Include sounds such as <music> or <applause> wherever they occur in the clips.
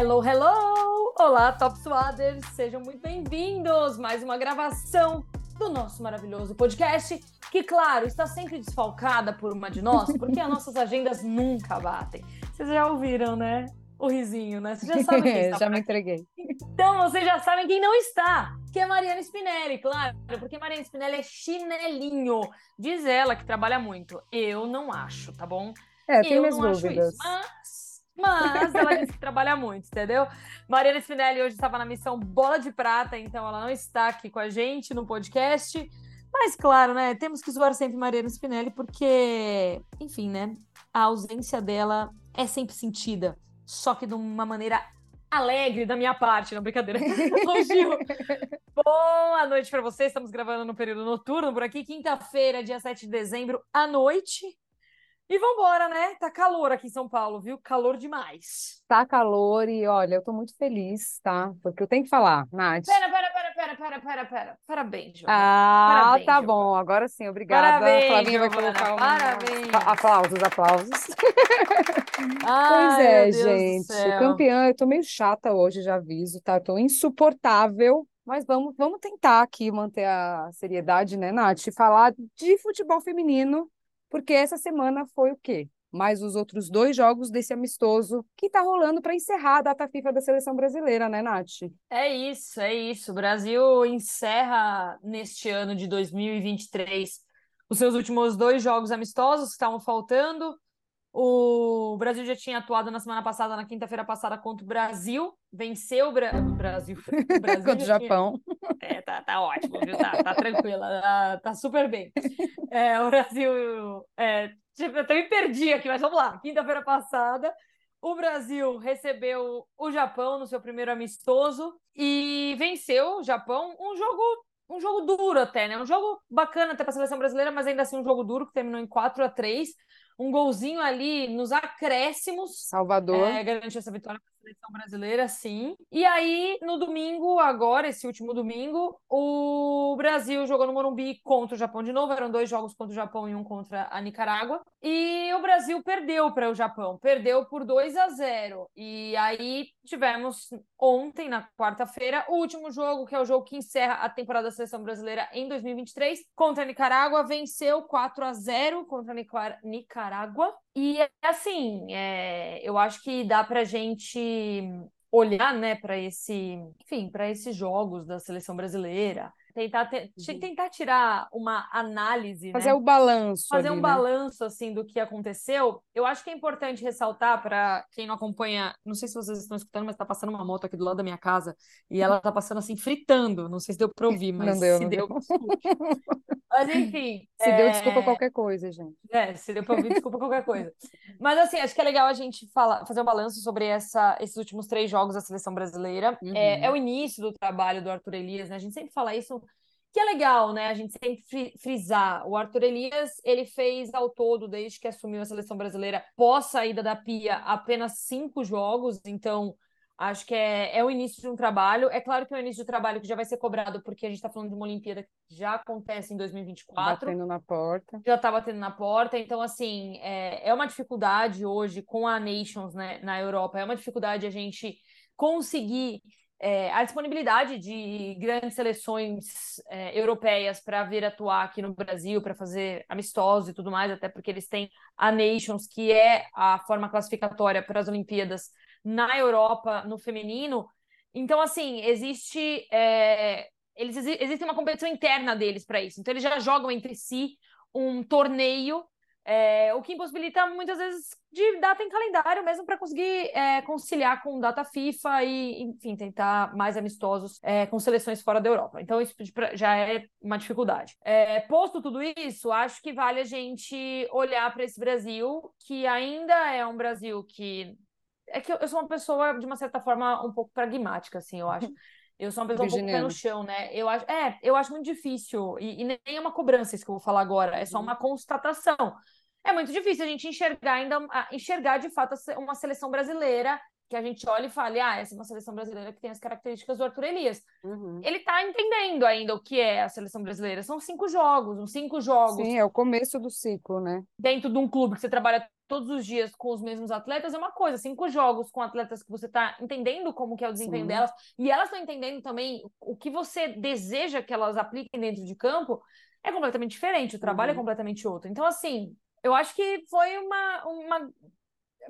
Hello, hello! Olá, Top Swaders! Sejam muito bem-vindos! Mais uma gravação do nosso maravilhoso podcast, que, claro, está sempre desfalcada por uma de nós, porque as nossas agendas nunca batem. Vocês já ouviram, né? O risinho, né? Vocês já sabem quem <laughs> está. já me entreguei. Então, vocês já sabem quem não está, que é Mariana Spinelli, claro, porque Mariana Spinelli é chinelinho. Diz ela que trabalha muito. Eu não acho, tá bom? É, tem minhas dúvidas. Isso, mas, mas ela disse que trabalha muito, entendeu? Mariana Spinelli hoje estava na missão Bola de Prata, então ela não está aqui com a gente no podcast. Mas, claro, né? Temos que zoar sempre Mariana Spinelli, porque, enfim, né? A ausência dela é sempre sentida só que de uma maneira alegre da minha parte, não brincadeira. <laughs> Gil, boa noite para vocês. Estamos gravando no período noturno por aqui, quinta-feira, dia 7 de dezembro, à noite. E vambora, né? Tá calor aqui em São Paulo, viu? Calor demais. Tá calor e olha, eu tô muito feliz, tá? Porque eu tenho que falar, Nath. Pera, pera, pera, pera, pera, pera, pera. Parabéns, Giovana. Ah, Parabéns, tá Giovana. bom. Agora sim, obrigada. Parabéns, Flavinha vai colocar um... parabéns. Aplausos, aplausos. <laughs> Ai, Pois é, gente. Campeã, eu tô meio chata hoje, já aviso, tá? Eu tô insuportável. Mas vamos, vamos tentar aqui manter a seriedade, né, Nath? Falar de futebol feminino, porque essa semana foi o quê? Mais os outros dois jogos desse amistoso que tá rolando para encerrar a data FIFA da seleção brasileira, né, Nath? É isso, é isso. O Brasil encerra neste ano de 2023 os seus últimos dois jogos amistosos que estavam faltando. O Brasil já tinha atuado na semana passada, na quinta-feira passada, contra o Brasil, venceu o, Bra... o Brasil. O <laughs> Brasil Contra o já tinha- Japão. É, tá, tá ótimo, viu? Tá, tá tranquila, tá, tá super bem. É, o Brasil. É, tipo, eu até me perdi aqui, mas vamos lá. Quinta-feira passada, o Brasil recebeu o Japão no seu primeiro amistoso e venceu o Japão. Um jogo, um jogo duro até, né? Um jogo bacana até para a seleção brasileira, mas ainda assim um jogo duro que terminou em 4 a 3 Um golzinho ali nos acréscimos. Salvador. É, garantiu essa vitória para seleção brasileira, sim. E aí, no domingo, agora, esse último domingo, o Brasil jogou no Morumbi contra o Japão de novo. Eram dois jogos contra o Japão e um contra a Nicarágua. E o Brasil perdeu para o Japão, perdeu por 2 a 0. E aí tivemos ontem, na quarta-feira, o último jogo, que é o jogo que encerra a temporada da seleção brasileira em 2023, contra a Nicarágua. Venceu 4 a 0 contra a Nicar- Nicarágua. E assim, é, eu acho que dá pra gente olhar, né, para esse, enfim, para esses jogos da seleção brasileira, tentar te- Uhum. tentar tirar uma análise, Fazer né? o balanço fazer ali, um né? balanço assim do que aconteceu. Eu acho que é importante ressaltar para quem não acompanha, não sei se vocês estão escutando, mas está passando uma moto aqui do lado da minha casa e ela tá passando assim fritando. Não sei se deu para ouvir, mas Não deu, se não deu, deu. <laughs> Mas <laughs> enfim, Se deu, é, desculpa qualquer coisa, gente. é, se deu para ouvir, desculpa qualquer coisa. Mas assim, acho que é legal a gente falar, fazer um balanço sobre essa, esses últimos três jogos da seleção brasileira. Uhum. É, é o início do trabalho do Arthur Elias, né? A gente sempre fala isso, que é legal, né? A gente sempre fri- frisar. O Arthur Elias, ele fez ao todo, desde que assumiu a seleção brasileira, pós saída da Pia, apenas cinco jogos. Então, acho que é, é o início de um trabalho. É claro que é o início de um trabalho que já vai ser cobrado, porque a gente está falando de uma Olimpíada que já acontece em 2024 Batendo na porta. já está batendo na porta. Então, assim, é, é uma dificuldade hoje com a Nations né, na Europa, é uma dificuldade a gente conseguir é, a disponibilidade de grandes seleções é, europeias para vir atuar aqui no Brasil, para fazer amistosos e tudo mais, até porque eles têm a Nations, que é a forma classificatória para as Olimpíadas na Europa, no feminino. Então, assim, existe. é, eles exi- existe uma competição interna deles para isso. Então, eles já jogam entre si um torneio, é, o que impossibilita muitas vezes de data em calendário mesmo para conseguir é, conciliar com data FIFA e, enfim, tentar mais amistosos é, com seleções fora da Europa. Então, isso já é uma dificuldade. É, posto tudo isso, acho que vale a gente olhar para esse Brasil, que ainda é um Brasil que. É que eu eu sou uma pessoa, de uma certa forma, um pouco pragmática, assim, eu acho. <laughs> Eu sou uma pessoa um pouco pé no chão, né? Eu acho, é, eu acho muito difícil, e, e nem é uma cobrança isso que eu vou falar agora, é só uma constatação. É muito difícil a gente enxergar ainda, a- enxergar de fato uma seleção brasileira que a gente olha e fale, ah, essa é uma seleção brasileira que tem as características do Arthur Elias. Uhum. Ele tá entendendo ainda o que é a seleção brasileira. São cinco jogos, uns cinco jogos Sim, é o começo do ciclo, né? dentro de um clube que você trabalha todos os dias com os mesmos atletas é uma coisa, cinco jogos com atletas que você está entendendo como que é o desempenho Sim. delas, e elas estão entendendo também o que você deseja que elas apliquem dentro de campo, é completamente diferente, o trabalho é uhum. é completamente outro. Então, assim, eu acho que foi uma, uma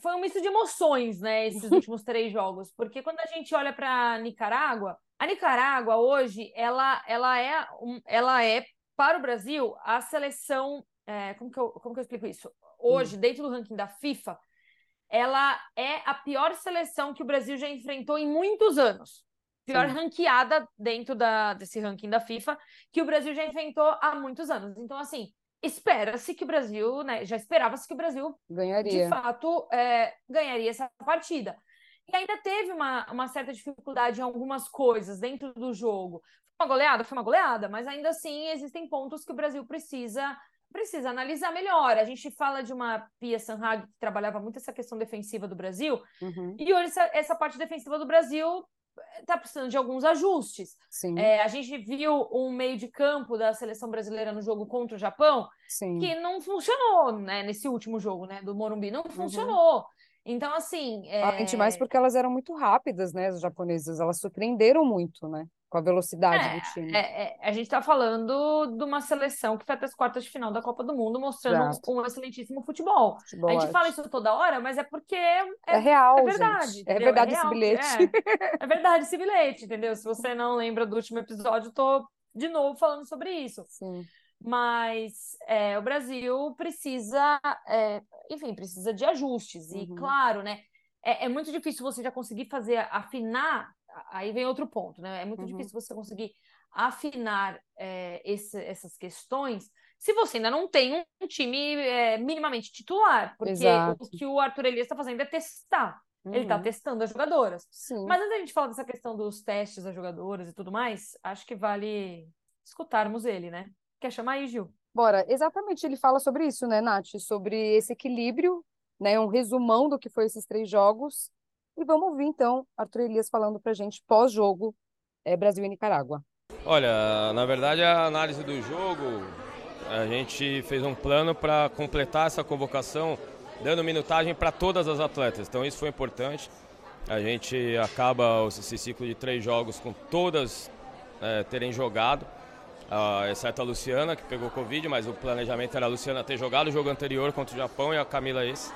foi um misto de emoções, né, esses <laughs> últimos três jogos, porque quando a gente olha para Nicarágua, a Nicarágua hoje, ela, ela é, um, ela é para o Brasil a seleção, é, como que eu, como que eu explico isso? Hoje, hum. dentro do ranking da FIFA, ela é a pior seleção que o Brasil já enfrentou em muitos anos. Pior Sim. ranqueada dentro da, desse ranking da FIFA que o Brasil já enfrentou há muitos anos. Então, assim, espera-se que o Brasil, né, já esperava-se que o Brasil, ganharia. de fato, é, ganharia essa partida. E ainda teve uma, uma certa dificuldade em algumas coisas dentro do jogo. Foi uma goleada? Foi uma goleada, mas ainda assim existem pontos que o Brasil precisa precisa analisar melhor. A gente fala de uma Pia Sanhag que trabalhava muito essa questão defensiva do Brasil, uhum. e hoje essa, essa parte defensiva do Brasil está precisando de alguns ajustes. É, a gente viu um meio de campo da seleção brasileira no jogo contra o Japão Sim. que não funcionou, né? Nesse último jogo, né? Do Morumbi, não uhum. funcionou. Então, assim. É... Além de mais, porque elas eram muito rápidas, né? As japonesas, elas surpreenderam muito, né? Com a velocidade é, do time. É, é, a gente está falando de uma seleção que foi até as quartas de final da Copa do Mundo, mostrando Exato. um excelentíssimo futebol. futebol. A gente fala isso toda hora, mas é porque é, é real. É verdade. É verdade esse bilhete. É, verdade esse bilhete, entendeu? Se você não lembra do último episódio, eu tô de novo falando sobre isso. Sim mas é, o Brasil precisa, é, enfim, precisa de ajustes. E, uhum. claro, né, é, é, muito difícil você já conseguir fazer, afinar, aí vem outro ponto, né? É muito uhum. difícil você conseguir afinar é, esse, essas questões se você ainda não tem um time é, minimamente titular, porque Exato. o que o Arthur Elias está fazendo é testar. Tá uhum. Ele está testando as jogadoras. Sim. Mas antes da gente falar dessa questão dos testes das jogadoras e tudo mais, acho que vale escutarmos ele, né? Quer chamar aí, Gil? Bora, exatamente, ele fala sobre isso, né, Nath? Sobre esse equilíbrio, né? Um resumão do que foi esses três jogos. E vamos ouvir, então, Arthur Elias falando pra gente pós-jogo é, Brasil e Nicarágua. Olha, na verdade, a análise do jogo, a gente fez um plano para completar essa convocação, dando minutagem para todas as atletas. Então, isso foi importante. A gente acaba esse ciclo de três jogos com todas é, terem jogado uh, exceto a Luciana, que pegou Covid, mas o planejamento era a Luciana ter jogado o jogo anterior contra o Japão e a Camila esse.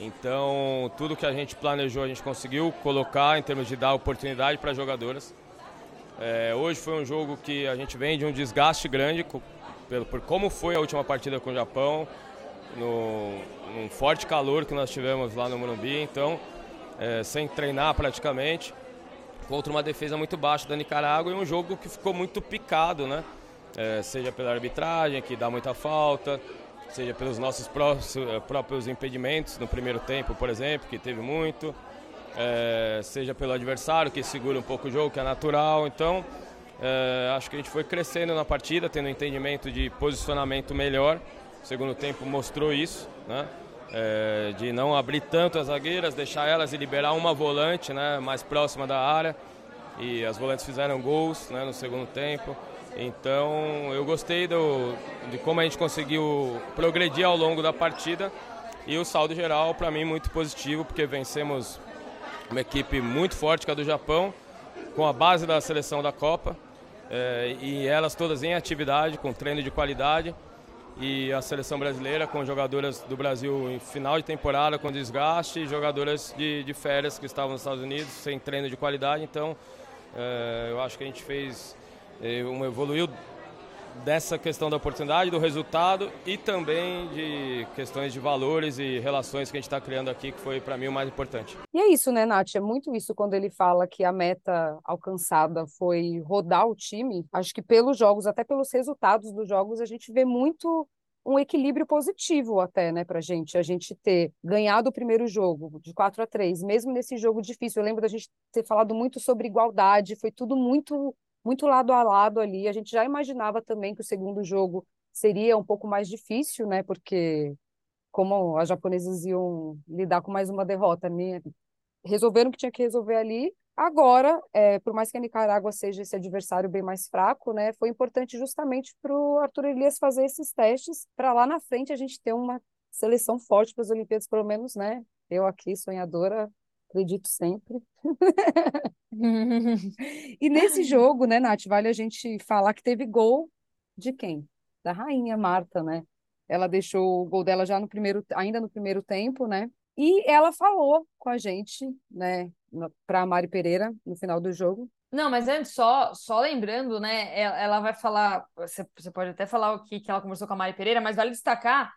Então, tudo que a gente planejou, a gente conseguiu colocar em termos de dar oportunidade para as jogadoras. É, hoje foi um jogo que a gente vem de um desgaste grande por, por como foi a última partida com o Japão, no, num forte calor que nós tivemos lá no Morumbi, então, é, sem treinar praticamente contra uma defesa muito baixa da Nicarágua e um jogo que ficou muito picado, né? É, seja pela arbitragem, que dá muita falta, seja pelos nossos próprios impedimentos no primeiro tempo, por exemplo, que teve muito, é, seja pelo adversário, que segura um pouco o jogo, que é natural. Então, é, acho que a gente foi crescendo na partida, tendo um entendimento de posicionamento melhor. O segundo tempo mostrou isso, né? é, de não abrir tanto as zagueiras, deixar elas e liberar uma volante né, mais próxima da área. E as volantes fizeram gols né, no segundo tempo. Então eu gostei do, de como a gente conseguiu progredir ao longo da partida. E o saldo geral, para mim, muito positivo, porque vencemos uma equipe muito forte, que é a do Japão, com a base da seleção da Copa. É, e elas todas em atividade, com treino de qualidade e a seleção brasileira com jogadoras do Brasil em final de temporada com desgaste, e jogadoras de, de férias que estavam nos Estados Unidos sem treino de qualidade. Então, é, eu acho que a gente fez, evoluiu dessa questão da oportunidade, do resultado e também de questões de valores e relações que a gente está criando aqui, que foi para mim o mais importante. E é isso, né, Nath? É muito isso quando ele fala que a meta alcançada foi rodar o time. Acho que pelos jogos, até pelos resultados dos jogos, a gente vê muito um equilíbrio positivo até, né, pra gente, a gente ter ganhado o primeiro jogo de 4 a 3, mesmo nesse jogo difícil. Eu lembro da gente ter falado muito sobre igualdade, foi tudo muito muito lado a lado ali. A gente já imaginava também que o segundo jogo seria um pouco mais difícil, né? Porque como as japonesas iam lidar com mais uma derrota, né? resolveram que tinha que resolver ali. Agora, é, por mais que a Nicarágua seja esse adversário bem mais fraco, né, foi importante justamente para o Arthur Elias fazer esses testes para lá na frente a gente ter uma seleção forte para as Olimpíadas, pelo menos, né? Eu aqui, sonhadora, acredito sempre. <laughs> e nesse jogo, né, Nath, vale a gente falar que teve gol de quem? Da rainha Marta, né? Ela deixou o gol dela já no primeiro, ainda no primeiro tempo, né? E ela falou com a gente, né, para a Mari Pereira no final do jogo. Não, mas antes, só, só lembrando, né? Ela, vai falar, você, você pode até falar o que, que ela conversou com a Mari Pereira, mas vale destacar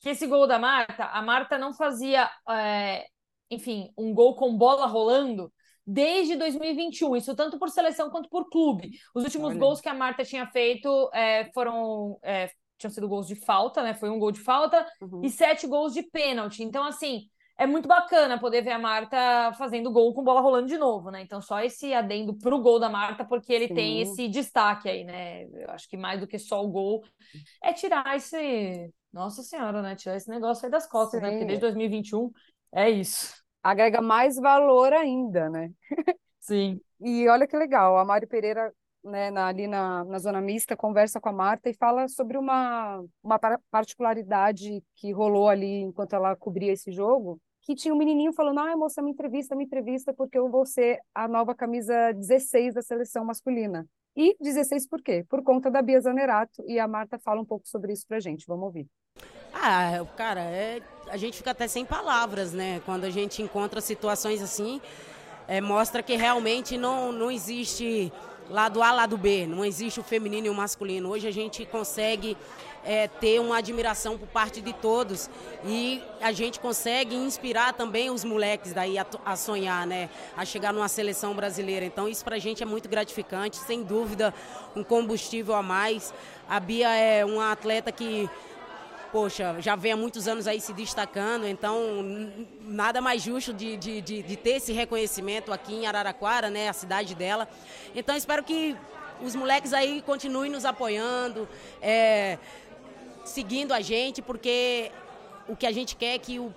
que esse gol da Marta, a Marta não fazia, é, enfim, um gol com bola rolando desde 2021, isso tanto por seleção quanto por clube. Os últimos Olha. gols que a Marta tinha feito é, foram. É, tinham sido gols de falta, né? Foi um gol de falta uhum. e sete gols de pênalti. Então, assim, é muito bacana poder ver a Marta fazendo gol com bola rolando de novo, né? Então, só esse adendo pro gol da Marta, porque ele Sim. tem esse destaque aí, né? Eu acho que mais do que só o gol é tirar esse. Nossa Senhora, né? Tirar esse negócio aí das costas, Sim. né? Porque desde 2021 é isso. Agrega mais valor ainda, né? Sim. E olha que legal, a Mari Pereira né, na, ali na, na zona mista, conversa com a Marta e fala sobre uma, uma particularidade que rolou ali enquanto ela cobria esse jogo, que tinha um menininho falando, ah, moça, me entrevista, me entrevista, porque eu vou ser a nova camisa 16 da seleção masculina. E 16 por quê? Por conta da Bia Zanerato, e a Marta fala um pouco sobre isso pra gente, vamos ouvir. Ah, cara, é, a gente fica até sem palavras, né? Quando a gente encontra situações assim, é, mostra que realmente não, não existe lado A, lado B, não existe o feminino e o masculino. Hoje a gente consegue é, ter uma admiração por parte de todos e a gente consegue inspirar também os moleques daí a, a sonhar, né, a chegar numa seleção brasileira. Então isso para a gente é muito gratificante, sem dúvida um combustível a mais. A Bia é uma atleta que poxa, já vem há muitos anos aí se destacando, então nada mais justo de, de, de, de, ter esse reconhecimento aqui em Araraquara, né, a cidade dela. Então espero que os moleques aí continuem nos apoiando, é, seguindo a gente, porque o que a gente quer é que o,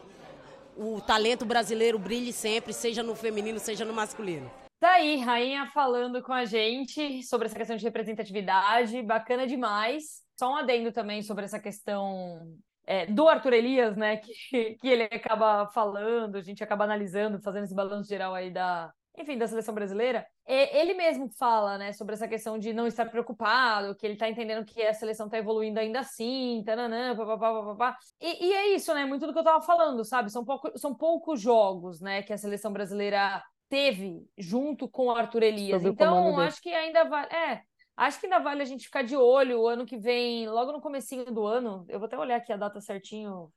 o talento brasileiro brilhe sempre, seja no feminino, seja no masculino. Tá aí, Rainha falando com a gente sobre essa questão de representatividade, bacana demais. Só um adendo também sobre essa questão é, do Arthur Elias, né, que, que ele acaba falando, a gente acaba analisando, fazendo esse balanço geral aí da, enfim, da seleção brasileira, ele mesmo fala, né, sobre essa questão de não estar preocupado, que ele tá entendendo que a seleção tá evoluindo ainda assim, tananã, papapá, papapá. E, e é isso, né, muito do que eu tava falando, sabe? São, pouco, são poucos jogos, né, que a seleção brasileira teve junto com o Arthur Elias. Sobre então, acho que ainda vai. É, Acho que ainda vale a gente ficar de olho o ano que vem, logo no comecinho do ano. Eu vou até olhar aqui a data certinho,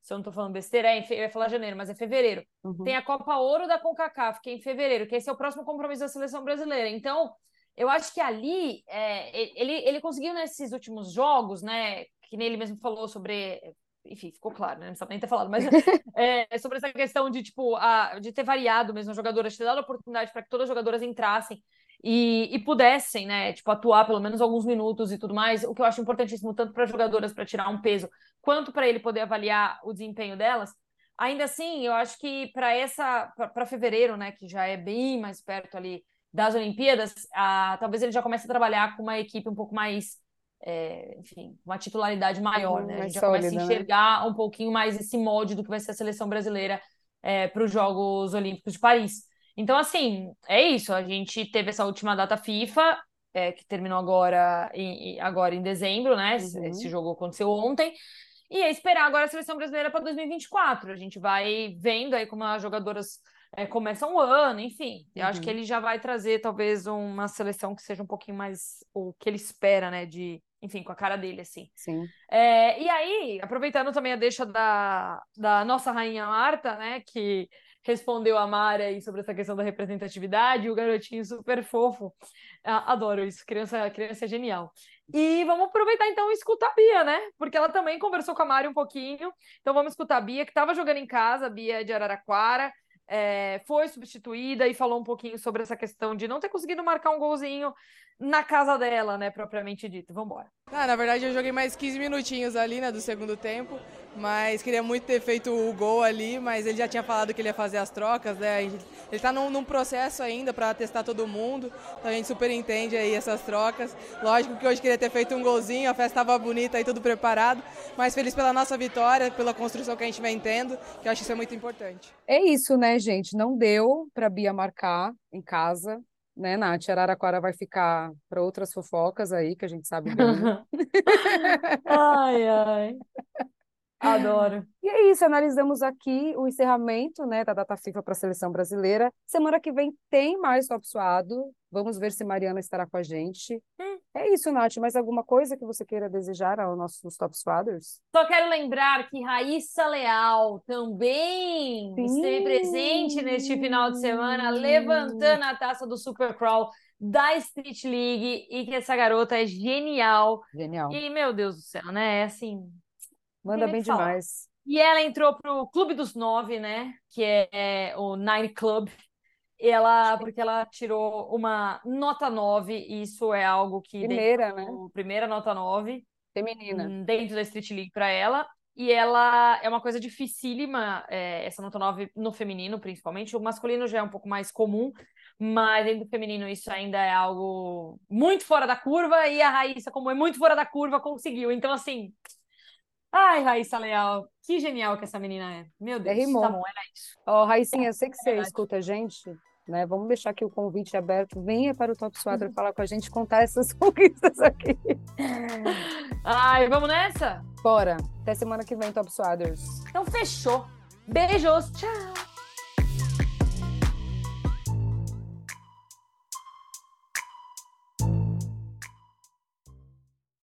se eu não tô falando besteira. É, eu ia falar janeiro, mas é fevereiro. Uhum. Tem a Copa Ouro da CONCACAF, que é em fevereiro, que esse é o próximo compromisso da seleção brasileira. Então, eu acho que ali, é, ele, ele conseguiu nesses últimos jogos, né, que nem ele mesmo falou sobre enfim, ficou claro, né? Não precisa nem ter falado, mas <laughs> é, sobre essa questão de, tipo, a, de ter variado mesmo as jogadoras, ter dado a oportunidade para que todas as jogadoras entrassem e, e, pudessem, né, tipo, atuar pelo menos alguns minutos e tudo mais, o que eu acho importantíssimo tanto para jogadoras para tirar um peso, quanto para ele poder avaliar o desempenho delas. Ainda assim, eu acho que para essa para fevereiro, né, que já é bem mais perto ali das Olimpíadas, a, talvez ele já comece a trabalhar com uma equipe um pouco mais é, enfim, uma titularidade maior, né? A gente já começa a né? enxergar né? um pouquinho mais esse molde do que vai ser a seleção brasileira é, para os Jogos Olímpicos de Paris. Então, assim, é isso. A gente teve essa última data FIFA, é, que terminou agora em, agora em dezembro, né? Uhum. Esse jogo aconteceu ontem. E é esperar agora a seleção brasileira para 2024. A gente vai vendo aí como as jogadoras é, começam o ano, enfim. Eu acho que uhum. ele já vai trazer talvez uma seleção que seja um pouquinho mais o que ele espera, né? De, enfim, com a cara dele, assim. Sim. É, e aí, aproveitando também a deixa da, da nossa rainha Marta, né? Que respondeu a Mara aí sobre essa questão da representatividade, o garotinho super fofo. Adoro isso, criança, criança é genial. E vamos aproveitar então e escutar a Bia, né? Porque ela também conversou com a Mari um pouquinho. Então vamos escutar a Bia, que estava jogando em casa, a Bia é de Araraquara, é, foi substituída e falou um pouquinho sobre essa questão de não ter conseguido marcar um golzinho na casa dela, né, propriamente dito. Vambora. Ah, na verdade, eu joguei mais 15 minutinhos ali, né, do segundo tempo, mas queria muito ter feito o gol ali, mas ele já tinha falado que ele ia fazer as trocas, né, ele está num, num, processo ainda para testar todo mundo, então a gente super entende aí essas trocas. Lógico que hoje queria ter feito um golzinho, a festa estava bonita e tudo preparado, mas feliz pela nossa vitória, pela construção que a gente vem tendo, que eu acho que isso é muito importante. É isso, né, gente? Não deu para Bia marcar em casa, né, Nath? Araraquara vai ficar para outras fofocas aí, que a gente sabe bem. <laughs> ai, ai. Adoro. E é isso, analisamos aqui o encerramento né, da data FIFA para a seleção brasileira. Semana que vem tem mais Top Suado. Vamos ver se Mariana estará com a gente. Hum. É isso, Nath. Mais alguma coisa que você queira desejar aos nossos Top Suaders? Só quero lembrar que Raíssa Leal também Sim. esteve presente neste final de semana, levantando a taça do Super Crawl da Street League e que essa garota é genial. Genial. E, meu Deus do céu, né? É assim, Manda bem demais. E ela entrou pro Clube dos Nove, né? Que é, é o Nine Club. Ela, porque ela tirou uma nota 9, e isso é algo que. Primeira, né? Primeira nota 9. Feminina. Hum, dentro da Street League para ela. E ela é uma coisa dificílima, é, essa nota 9 no feminino, principalmente. O masculino já é um pouco mais comum, mas dentro do feminino isso ainda é algo muito fora da curva. E a Raíssa, como é muito fora da curva, conseguiu. Então, assim, Ai, Raíssa Leal, que genial que essa menina é. Meu Deus, rimou. tá bom, era isso. Ó, oh, Raicinha, eu sei que você é escuta a gente, né? Vamos deixar aqui o convite aberto. Venha para o Top Squadron falar com a gente, contar essas <laughs> conquistas aqui. Ai, vamos nessa? Bora. Até semana que vem, Top Swaders. Então fechou. Beijos. Tchau.